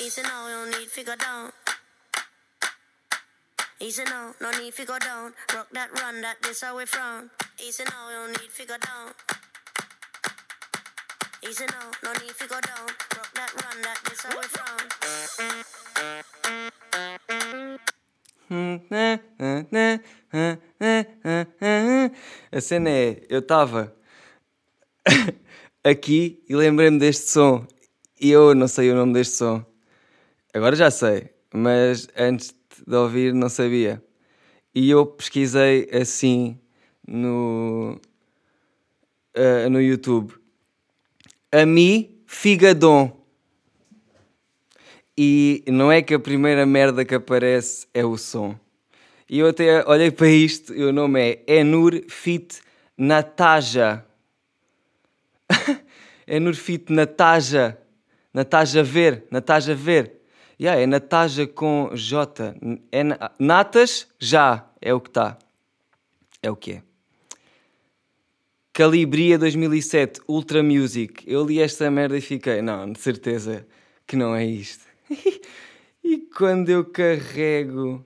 Easy now, no need to go down. Easy now, no need to go down. Rock that run, that this how we frown. Easy now, no need to go down. Easy now, no need to go down. Rock that run, that this how we frown. A cena é, eu estava aqui e lembrei-me deste som e eu não sei o nome deste som. Agora já sei, mas antes de ouvir não sabia. E eu pesquisei assim no, eh, no YouTube. Ami Figadon. E não é que a primeira merda que aparece é o som. E eu até olhei para isto e o nome é Enur Fit Nataja. Enur Fit Nataja. Nataja Ver. Nataja Ver. Yeah, é Nataja com J. É na- Natas já é o que está. É o que é. Calibria 2007, Ultra Music. Eu li esta merda e fiquei, não, de certeza que não é isto. e quando eu carrego,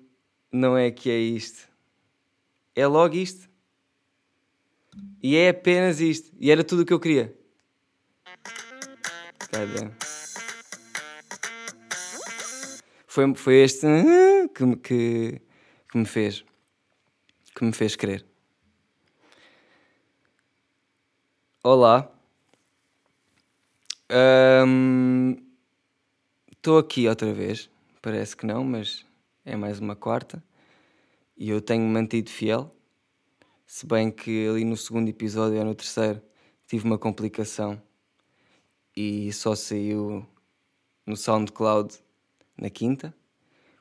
não é que é isto. É logo isto. E é apenas isto. E era tudo o que eu queria. Cadê? Foi, foi este que, me- que, que me fez. Que me fez querer. Olá. Estou aqui outra vez. Parece que não, mas é mais uma quarta. E eu tenho mantido fiel. Se bem que ali no segundo episódio ou no terceiro tive uma complicação e só saiu no SoundCloud na quinta.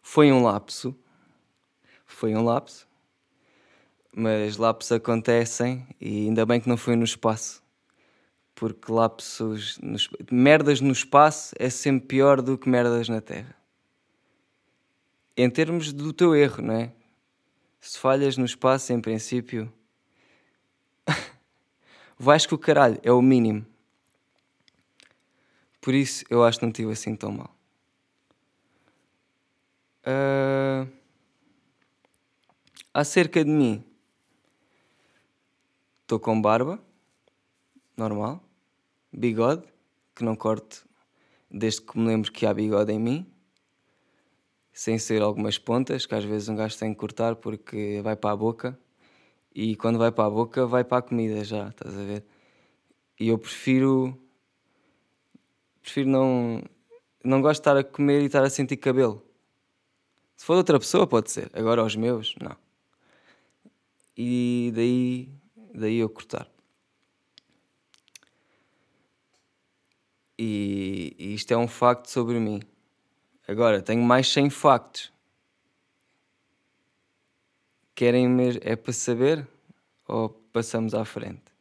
Foi um lapso. Foi um lapso. Mas lapsos acontecem e ainda bem que não foi no espaço. Porque lapsos. no merdas no espaço é sempre pior do que merdas na Terra. Em termos do teu erro, não é? Se falhas no espaço, em princípio. vais com o caralho, é o mínimo. Por isso eu acho que não tive assim tão mal. Ah, acerca de mim, estou com barba, normal, bigode, que não corto desde que me lembro que há bigode em mim, sem ser algumas pontas, que às vezes um gajo tem que cortar porque vai para a boca, e quando vai para a boca vai para a comida já, estás a ver? E eu prefiro prefiro não. Não gosto de estar a comer e estar a sentir cabelo. Se for outra pessoa, pode ser. Agora, aos meus, não. E daí, daí eu cortar. E, e isto é um facto sobre mim. Agora, tenho mais 100 factos. Querem mesmo. É para saber? Ou passamos à frente?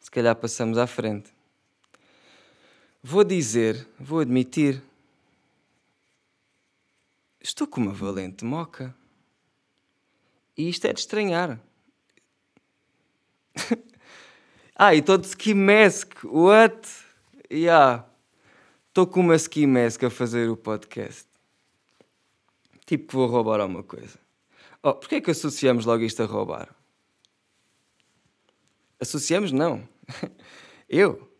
Se calhar passamos à frente. Vou dizer, vou admitir. Estou com uma valente moca. E isto é de estranhar. ah, e estou de ski mask. What? Yeah. Estou com uma ski mask a fazer o podcast. Tipo, vou roubar alguma coisa. Oh, porquê é que associamos logo isto a roubar? Associamos? Não. Eu?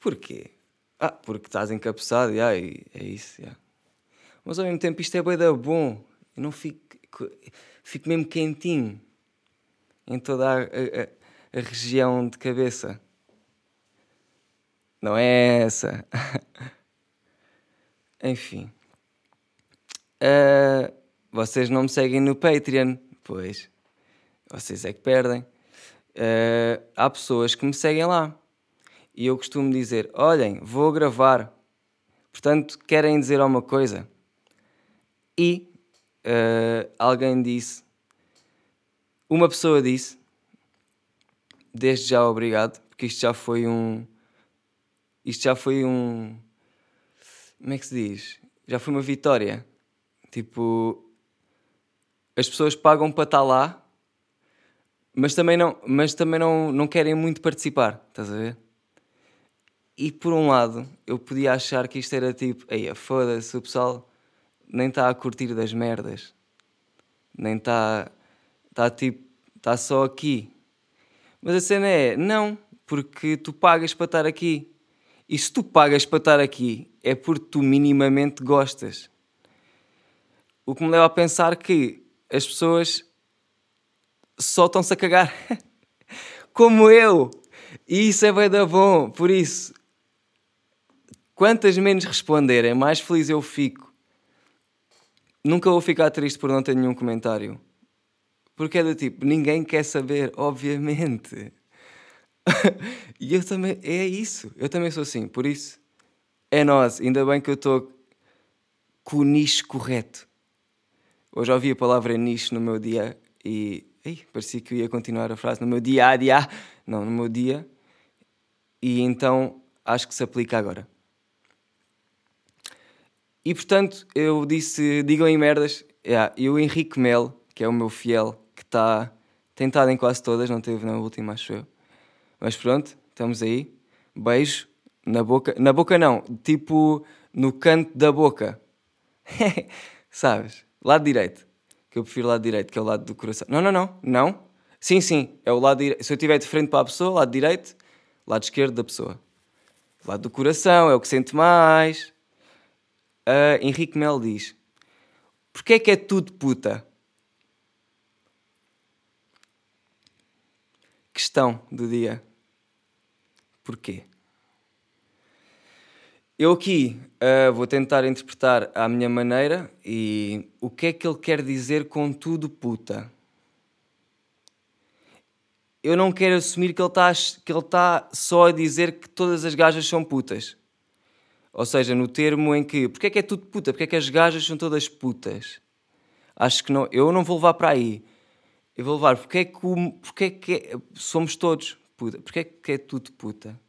Porquê? Ah, porque estás encapuçado, yeah, e é isso. Yeah. Mas ao mesmo tempo isto é bem bom. Eu não fico, fico mesmo quentinho em toda a, a- a região de cabeça. Não é essa. Enfim. Ah, vocês não me seguem no Patreon? Pois. Vocês é que perdem. Ah, há pessoas que me seguem lá. E eu costumo dizer: olhem, vou gravar. Portanto, querem dizer alguma coisa? E ah, alguém disse, uma pessoa disse, desde já obrigado, porque isto já foi um. Isto já foi um. Como é que se diz? Já foi uma vitória. Tipo, as pessoas pagam para estar lá, mas também não, mas também não, não querem muito participar, estás a ver? E por um lado, eu podia achar que isto era tipo, ei, foda-se, o pessoal nem está a curtir das merdas, nem está, está tipo, está só aqui. Mas a cena é, não, porque tu pagas para estar aqui. E se tu pagas para estar aqui, é porque tu minimamente gostas. O que me leva a pensar que as pessoas só estão-se a cagar. Como eu. E isso é bem da bom. Por isso, quantas menos responderem, mais feliz eu fico. Nunca vou ficar triste por não ter nenhum comentário. Porque é do tipo, ninguém quer saber, obviamente. e eu também, é isso. Eu também sou assim. Por isso, é nós. Ainda bem que eu estou com o nicho correto. Hoje ouvi a palavra nicho no meu dia e Ei, parecia que eu ia continuar a frase no meu dia a dia. Não, no meu dia. E então acho que se aplica agora. E portanto, eu disse: digam em merdas. Yeah, e o Henrique Mel, que é o meu fiel, que está tentado em quase todas, não teve na última, acho eu. Mas pronto, estamos aí. Beijo na boca. Na boca não, tipo no canto da boca. Sabes? Lado direito que eu prefiro lado direito, que é o lado do coração. Não, não, não, não. Sim, sim, é o lado direito. Se eu estiver de frente para a pessoa, lado direito, lado esquerdo da pessoa. Lado do coração é o que sente mais. Uh, Henrique Mel diz: Porquê é que é tudo puta? Questão do dia. Porquê? Eu aqui uh, vou tentar interpretar à minha maneira e o que é que ele quer dizer com tudo puta. Eu não quero assumir que ele está tá só a dizer que todas as gajas são putas. Ou seja, no termo em que porque é que é tudo puta? Porque é que as gajas são todas putas? Acho que não, eu não vou levar para aí. Eu vou levar porque é que, porque é que é, somos todos puta? Porque é que é tudo puta?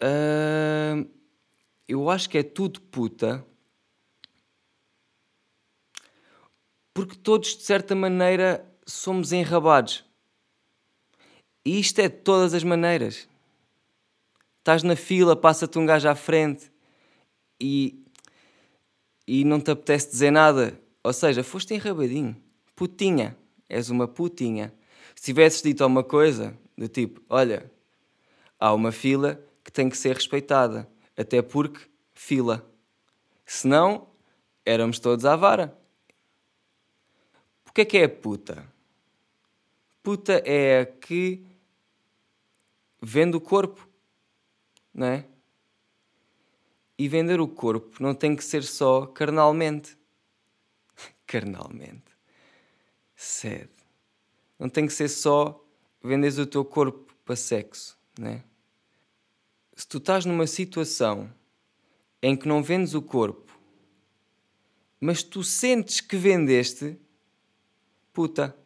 Uh, eu acho que é tudo puta. Porque todos, de certa maneira, somos enrabados. E isto é de todas as maneiras. Estás na fila, passa-te um gajo à frente e, e não te apetece dizer nada. Ou seja, foste enrabadinho. Putinha. És uma putinha. Se tivesses dito alguma coisa do tipo: Olha, há uma fila que tem que ser respeitada, até porque fila. Senão, éramos todos à vara. O que é que é puta? Puta é a que vende o corpo, não é? E vender o corpo não tem que ser só carnalmente. carnalmente. Sede. Não tem que ser só vendes o teu corpo para sexo, não é? se tu estás numa situação em que não vendes o corpo, mas tu sentes que vendeste, puta.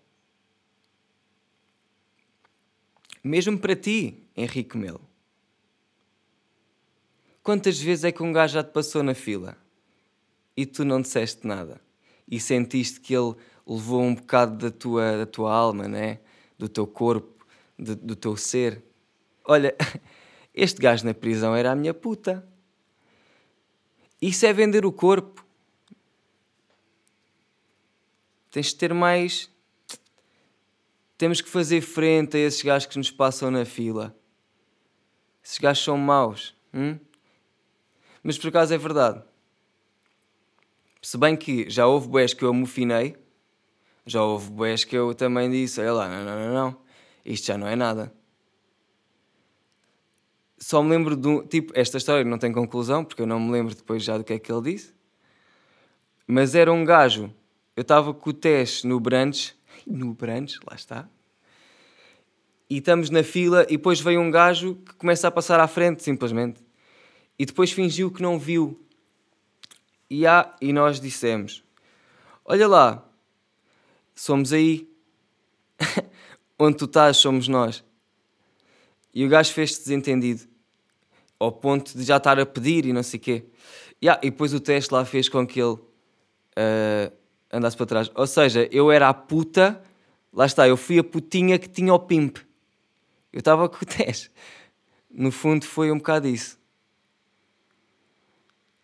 Mesmo para ti, Henrique Melo. Quantas vezes é que um gajo já te passou na fila e tu não disseste nada e sentiste que ele levou um bocado da tua, da tua alma, né? do teu corpo, de, do teu ser? Olha, Este gajo na prisão era a minha puta. Isso é vender o corpo. Tens de ter mais. Temos que fazer frente a esses gajos que nos passam na fila. Esses gajos são maus. Hum? Mas por acaso é verdade. Se bem que já houve boés que eu amofinei, já houve boés que eu também disse: olha lá, não, não, não, não, isto já não é nada só me lembro de um. Tipo, esta história não tem conclusão, porque eu não me lembro depois já do que é que ele disse. Mas era um gajo. Eu estava com o Tess no brunch. No brunch, lá está. E estamos na fila e depois veio um gajo que começa a passar à frente, simplesmente. E depois fingiu que não viu. E, há, e nós dissemos: Olha lá, somos aí. Onde tu estás, somos nós. E o gajo fez-se desentendido ao ponto de já estar a pedir e não sei o quê. Yeah, e depois o teste lá fez com que ele uh, andasse para trás. Ou seja, eu era a puta, lá está, eu fui a putinha que tinha o pimp. Eu estava com o teste. no fundo foi um bocado isso.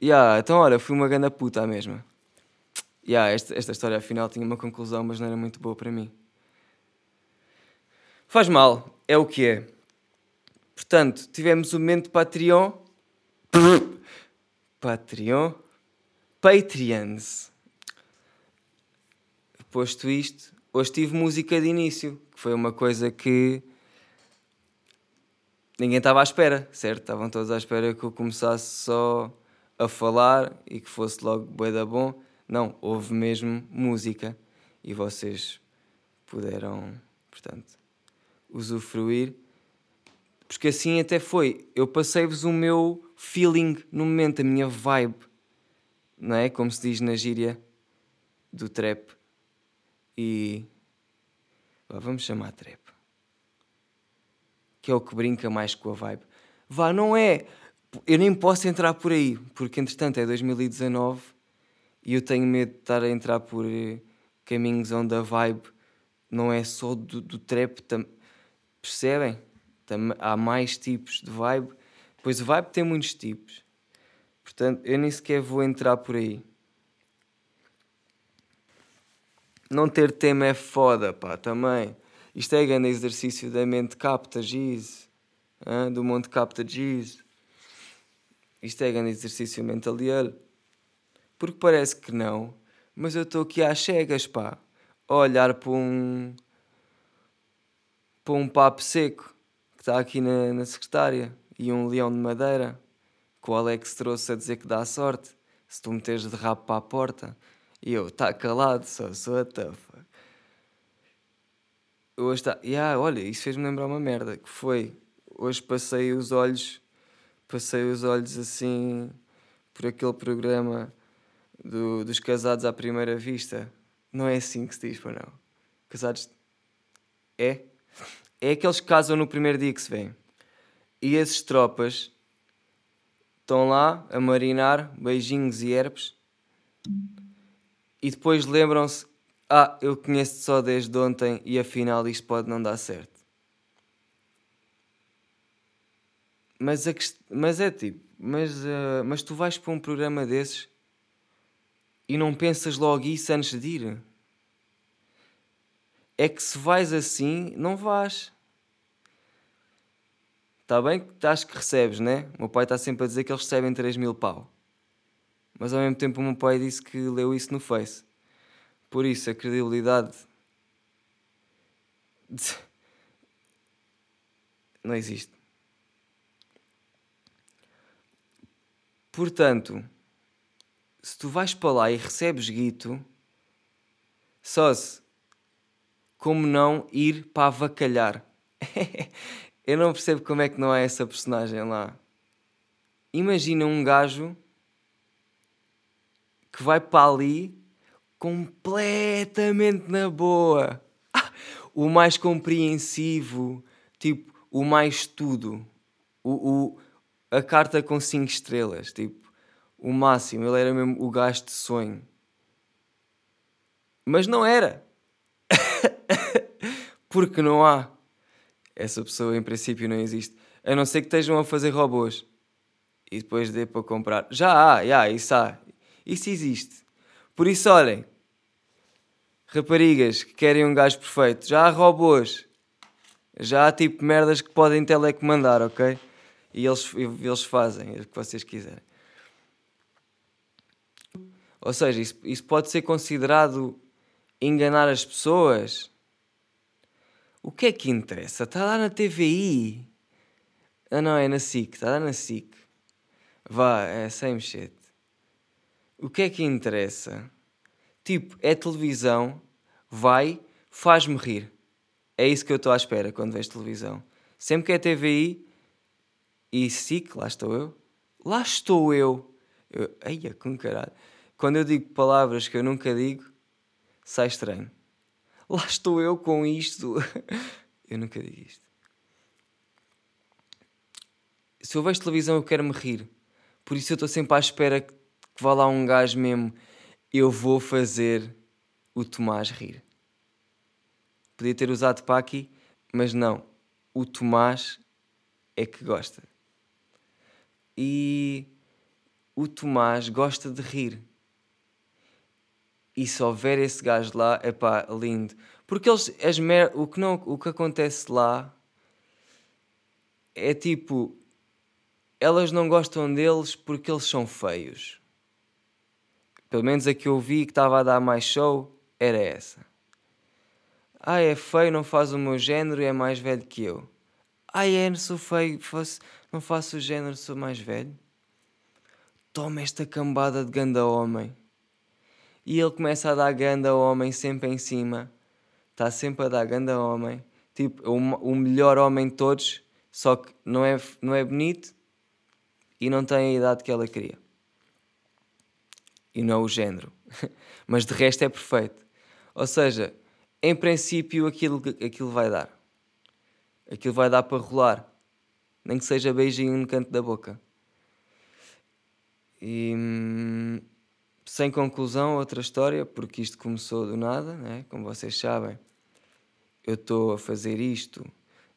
Yeah, então olha, fui uma ganda puta a mesma. Yeah, esta, esta história afinal tinha uma conclusão, mas não era muito boa para mim. Faz mal, é o que é. Portanto, tivemos o momento Patreon. Patreon. Patreons. Posto isto, hoje tive música de início, que foi uma coisa que ninguém estava à espera, certo? Estavam todos à espera que eu começasse só a falar e que fosse logo bué da bom. Não, houve mesmo música e vocês puderam, portanto, usufruir. Porque assim até foi. Eu passei-vos o meu feeling no momento, a minha vibe. Não é? Como se diz na gíria do trap. E. vamos chamar trap. Que é o que brinca mais com a vibe. Vá, não é eu nem posso entrar por aí, porque entretanto é 2019 e eu tenho medo de estar a entrar por eh, caminhos onde a vibe não é só do, do trap, tam, percebem? Tam, há mais tipos de vibe, pois vibe tem muitos tipos, portanto eu nem sequer vou entrar por aí. Não ter tema é foda, pá, também. Isto é grande exercício da mente capta giz, do monte capta giz. Isto é grande exercício mental dele. Porque parece que não, mas eu estou aqui às cegas, pá. A olhar para um. para um papo seco que está aqui na, na secretária e um leão de madeira que o Alex trouxe a dizer que dá sorte se tu meteres de rabo para a porta. E eu, está calado, só sou a tafa. Hoje está. Yeah, olha, isso fez-me lembrar uma merda que foi. Hoje passei os olhos passei os olhos assim por aquele programa do, dos casados à primeira vista. Não é assim que se diz, para não. Casados. É? É aqueles que casam no primeiro dia que se vêem. E esses tropas estão lá a marinar beijinhos e herpes e depois lembram-se: Ah, eu conheço-te só desde ontem e afinal isto pode não dar certo. Mas, a, mas é tipo, mas, uh, mas tu vais para um programa desses e não pensas logo isso antes de ir? É que se vais assim, não vais. Está bem que acho que recebes, né? O meu pai está sempre a dizer que eles recebem 3 mil pau. Mas ao mesmo tempo o meu pai disse que leu isso no Face. Por isso a credibilidade não existe. Portanto, se tu vais para lá e recebes guito, só se como não ir para avacalhar? Eu não percebo como é que não há essa personagem lá. Imagina um gajo que vai para ali completamente na boa. o mais compreensivo, tipo, o mais tudo. O, o, a carta com 5 estrelas, tipo, o máximo, ele era mesmo o gajo de sonho. Mas não era. Porque não há. Essa pessoa em princípio não existe. A não ser que estejam a fazer robôs. E depois dê para comprar. Já há, já, isso há. Isso existe. Por isso, olhem. Raparigas que querem um gajo perfeito. Já há robôs. Já há tipo merdas que podem telecomandar, ok? E eles, eles fazem o que vocês quiserem. Ou seja, isso, isso pode ser considerado enganar as pessoas. O que é que interessa? Está lá na TVI. Ah não, é na SIC. Está lá na SIC. Vá, é same shit. O que é que interessa? Tipo, é televisão, vai, faz-me rir. É isso que eu estou à espera quando vejo televisão. Sempre que é TVI, e SIC, lá estou eu. Lá estou eu. eu eia, com caralho. Quando eu digo palavras que eu nunca digo, sai estranho. Lá estou eu com isto. eu nunca digo isto. Se eu vejo televisão, eu quero me rir. Por isso eu estou sempre à espera que, vá lá um gajo mesmo. Eu vou fazer o Tomás rir. Podia ter usado Paqui, mas não. O Tomás é que gosta. E o Tomás gosta de rir. E se houver esse gajo lá, é pá, lindo. Porque eles, as mer o, que não, o que acontece lá é tipo, elas não gostam deles porque eles são feios. Pelo menos a que eu vi que estava a dar mais show era essa. Ah, é feio, não faz o meu género e é mais velho que eu. Ah, é, não sou feio, faço, não faço o género, sou mais velho. Toma esta cambada de ganda homem. E ele começa a dar ganda homem sempre em cima. Está sempre a dar ganda homem. Tipo, o, o melhor homem de todos, só que não é, não é bonito e não tem a idade que ela queria. E não é o género. Mas de resto é perfeito. Ou seja, em princípio aquilo, aquilo vai dar. Aquilo vai dar para rolar. Nem que seja beijinho no canto da boca. E hum, sem conclusão, outra história, porque isto começou do nada, né? como vocês sabem. Eu estou a fazer isto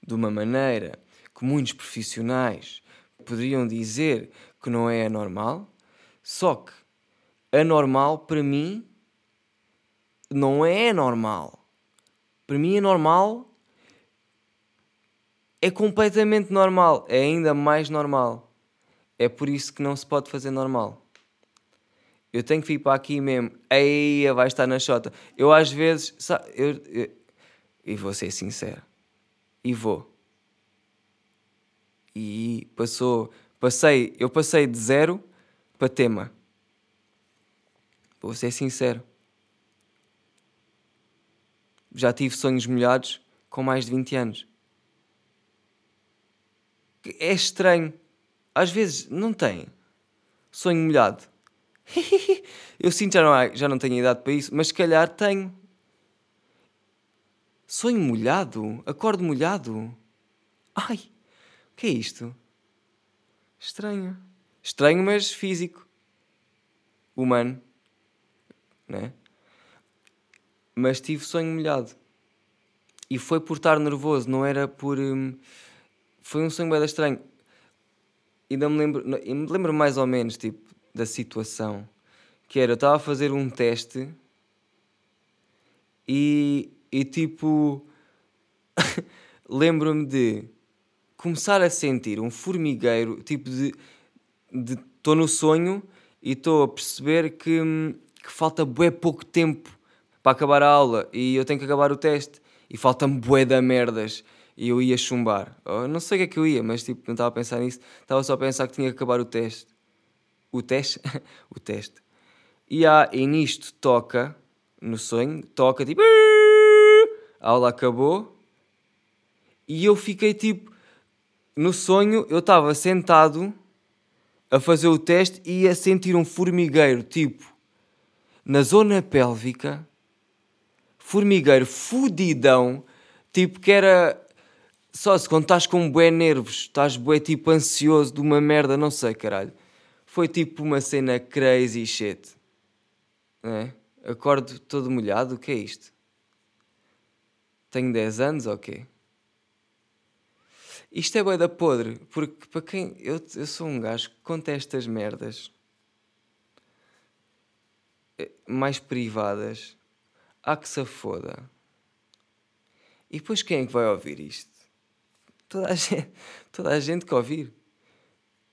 de uma maneira que muitos profissionais poderiam dizer que não é anormal, só que anormal para mim não é normal. Para mim é normal. É completamente normal. É ainda mais normal. É por isso que não se pode fazer normal. Eu tenho que vir para aqui mesmo. Aí vai estar na chota. Eu às vezes. Sabe, eu, eu, e vou ser sincero. E vou. E passou. Passei. Eu passei de zero para tema. Vou ser sincero já tive sonhos molhados com mais de 20 anos. É estranho. Às vezes não tem. Sonho molhado. Eu sinto já não, já não tenho idade para isso, mas se calhar tenho. Sonho molhado? Acordo molhado? Ai, o que é isto? Estranho. Estranho, mas físico. Humano. Né? mas tive sonho molhado. E foi por estar nervoso, não era por. Hum, foi um sonho bem estranho. Ainda me lembro, me lembro mais ou menos tipo, da situação. Que era, eu estava a fazer um teste e, e tipo. lembro-me de começar a sentir um formigueiro, tipo de. Estou no sonho e estou a perceber que, que falta bem pouco tempo para acabar a aula e eu tenho que acabar o teste e falta-me bué da merdas e eu ia chumbar. Eu não sei o que é que eu ia, mas tipo, não estava a pensar nisso. Estava só a pensar que tinha que acabar o teste. O teste? o teste. E, há, e nisto toca, no sonho, toca tipo... A aula acabou e eu fiquei tipo... No sonho eu estava sentado a fazer o teste e a sentir um formigueiro, tipo, na zona pélvica formigueiro fudidão, tipo que era. Só se quando estás com bué nervos, estás bué tipo ansioso de uma merda, não sei, caralho. Foi tipo uma cena crazy shit. É? Acordo todo molhado, o que é isto? Tenho 10 anos ou okay? quê? Isto é bué da podre, porque para quem. Eu, eu sou um gajo que conta estas merdas eh, mais privadas Há que se foda. E depois quem é que vai ouvir isto? Toda a gente, toda a gente que ouvir.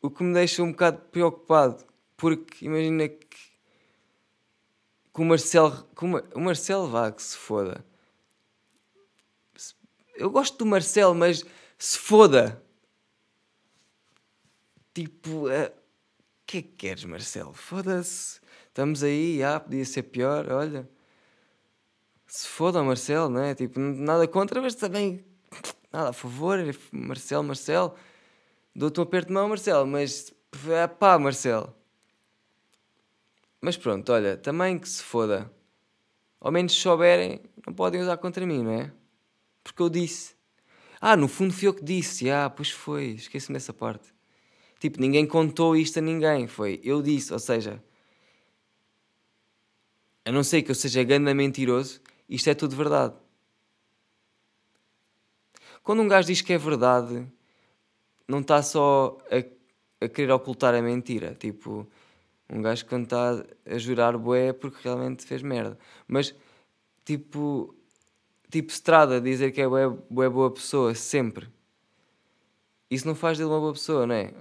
O que me deixa um bocado preocupado, porque imagina que, que o Marcelo, o Marcelo vá que se foda. Eu gosto do Marcelo, mas se foda. Tipo, o uh, que é que queres, Marcelo? Foda-se. Estamos aí, ah, podia ser pior, olha se foda Marcelo, não é? Tipo, nada contra, mas também nada a favor. Marcelo, Marcelo, dou-te um aperto de mão, Marcelo, mas é pá, Marcelo. Mas pronto, olha, também que se foda. Ao menos se souberem, não podem usar contra mim, não é? Porque eu disse. Ah, no fundo fui eu que disse. Ah, pois foi, esqueci-me dessa parte. Tipo, ninguém contou isto a ninguém. Foi eu disse, ou seja, a não ser que eu seja ganda mentiroso, isto é tudo verdade. Quando um gajo diz que é verdade, não está só a, a querer ocultar a mentira. Tipo, um gajo quando está a jurar bué é porque realmente fez merda. Mas, tipo, tipo Estrada dizer que é bué, bué boa pessoa, sempre. Isso não faz dele uma boa pessoa, não é?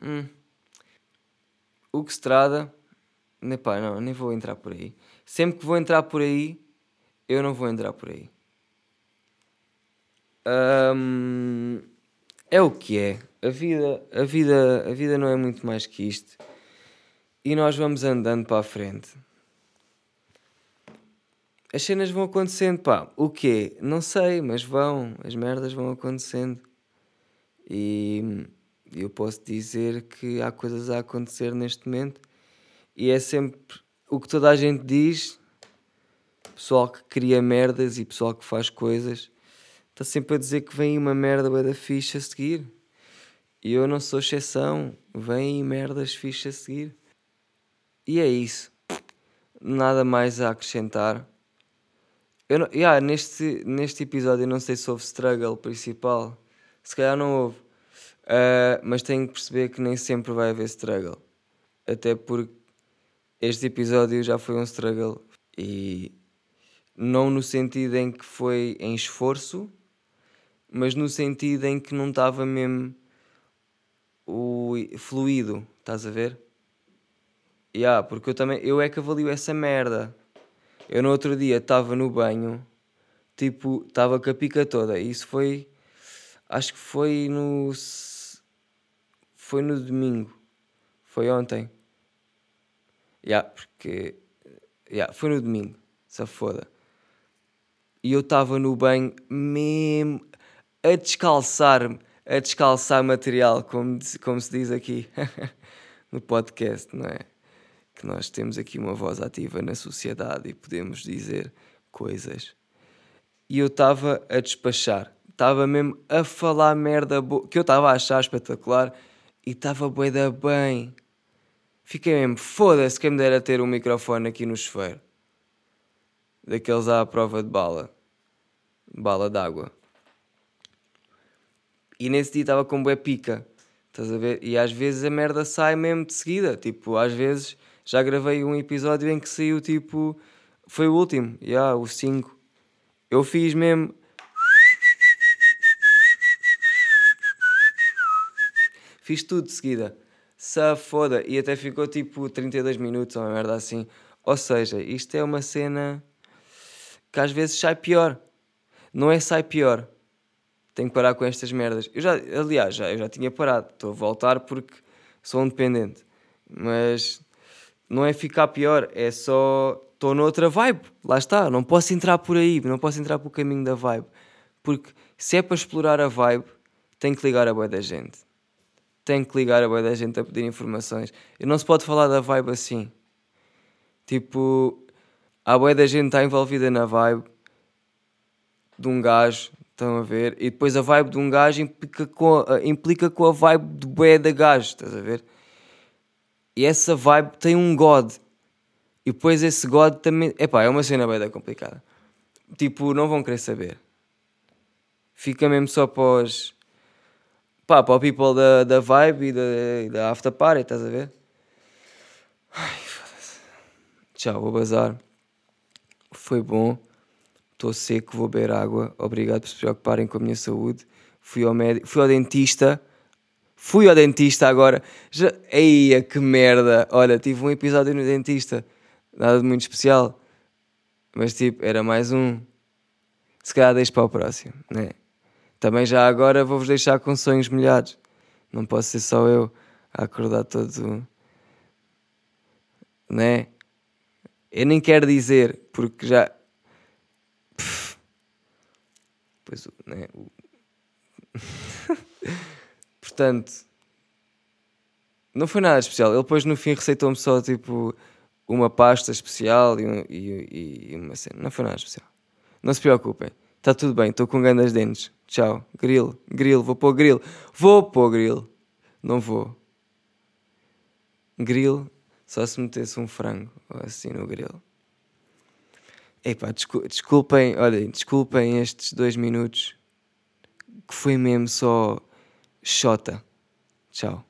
Hum. O que Estrada... Epá, não, nem vou entrar por aí. Sempre que vou entrar por aí, eu não vou entrar por aí. É o que é. A vida, a vida, a vida não é muito mais que isto. E nós vamos andando para a frente. As cenas vão acontecendo, pá. O quê? Não sei, mas vão. As merdas vão acontecendo. E eu posso dizer que há coisas a acontecer neste momento. E é sempre o que toda a gente diz. Pessoal que cria merdas e pessoal que faz coisas está sempre a dizer que vem uma merda da ficha a seguir. E eu não sou exceção. Vem merdas ficha a seguir. E é isso. Nada mais a acrescentar. Eu não, yeah, neste, neste episódio eu não sei se houve struggle principal. Se calhar não houve. Uh, mas tenho que perceber que nem sempre vai haver struggle. Até porque este episódio já foi um struggle. E não no sentido em que foi em esforço, mas no sentido em que não estava mesmo o fluido, estás a ver? Yeah, porque eu também, eu é que avalio essa merda. Eu no outro dia estava no banho, tipo, estava com a pica toda. Isso foi, acho que foi no, foi no domingo, foi ontem. Yeah, porque, yeah, foi no domingo, se foda. E eu estava no banho mesmo a descalçar-me, a descalçar material, como, como se diz aqui no podcast, não é? Que nós temos aqui uma voz ativa na sociedade e podemos dizer coisas. E eu estava a despachar, estava mesmo a falar merda que eu estava a achar espetacular e estava boeda bem. Fiquei mesmo, foda-se quem me dera ter um microfone aqui no chuveiro. Daqueles à prova de bala. Bala d'água. E nesse dia estava com bué pica. Estás a ver? E às vezes a merda sai mesmo de seguida. Tipo, às vezes já gravei um episódio em que saiu tipo. Foi o último, já, yeah, o 5. Eu fiz mesmo. Fiz tudo de seguida. Se foda. E até ficou tipo 32 minutos ou uma merda assim. Ou seja, isto é uma cena que às vezes sai pior. Não é sai pior tenho que parar com estas merdas. Eu já, aliás, já, eu já tinha parado, estou a voltar porque sou independente. Mas não é ficar pior, é só estou noutra vibe. Lá está, não posso entrar por aí, não posso entrar pelo caminho da vibe. Porque se é para explorar a vibe, tenho que ligar a boia da gente. Tenho que ligar a boia da gente a pedir informações. E não se pode falar da vibe assim. Tipo, a boia da gente está envolvida na vibe de um gajo Estão a ver? E depois a vibe de um gajo implica com a, implica com a vibe de bué da gajo, estás a ver? E essa vibe tem um God. E depois esse God também. Epá, é uma cena bem complicada. Tipo, não vão querer saber. Fica mesmo só para os. pá, para o people da, da vibe e da, da after party, estás a ver? Ai, foda-se. Tchau, vou bazar. Foi bom estou seco, vou beber água, obrigado por se preocuparem com a minha saúde. Fui ao médico, fui ao dentista, fui ao dentista agora. Já... Eia, que merda! Olha, tive um episódio no dentista, nada de muito especial, mas tipo, era mais um. Se calhar deixo para o próximo, né? Também já agora vou-vos deixar com sonhos molhados. Não posso ser só eu a acordar todo. Né? Eu nem quero dizer, porque já Pois, né, o... Portanto, não foi nada especial. Ele depois no fim receitou-me só tipo uma pasta especial e, e, e, uma cena. Não foi nada especial. Não se preocupem. Está tudo bem. Estou com grandes dentes. Tchau. Grill. Grill. Vou pôr grill. Vou pôr grill. Não vou. Grill. Só se metesse um frango assim no grill. Epá, desculpem, olhem, desculpem estes dois minutos que foi mesmo só Xota. Tchau.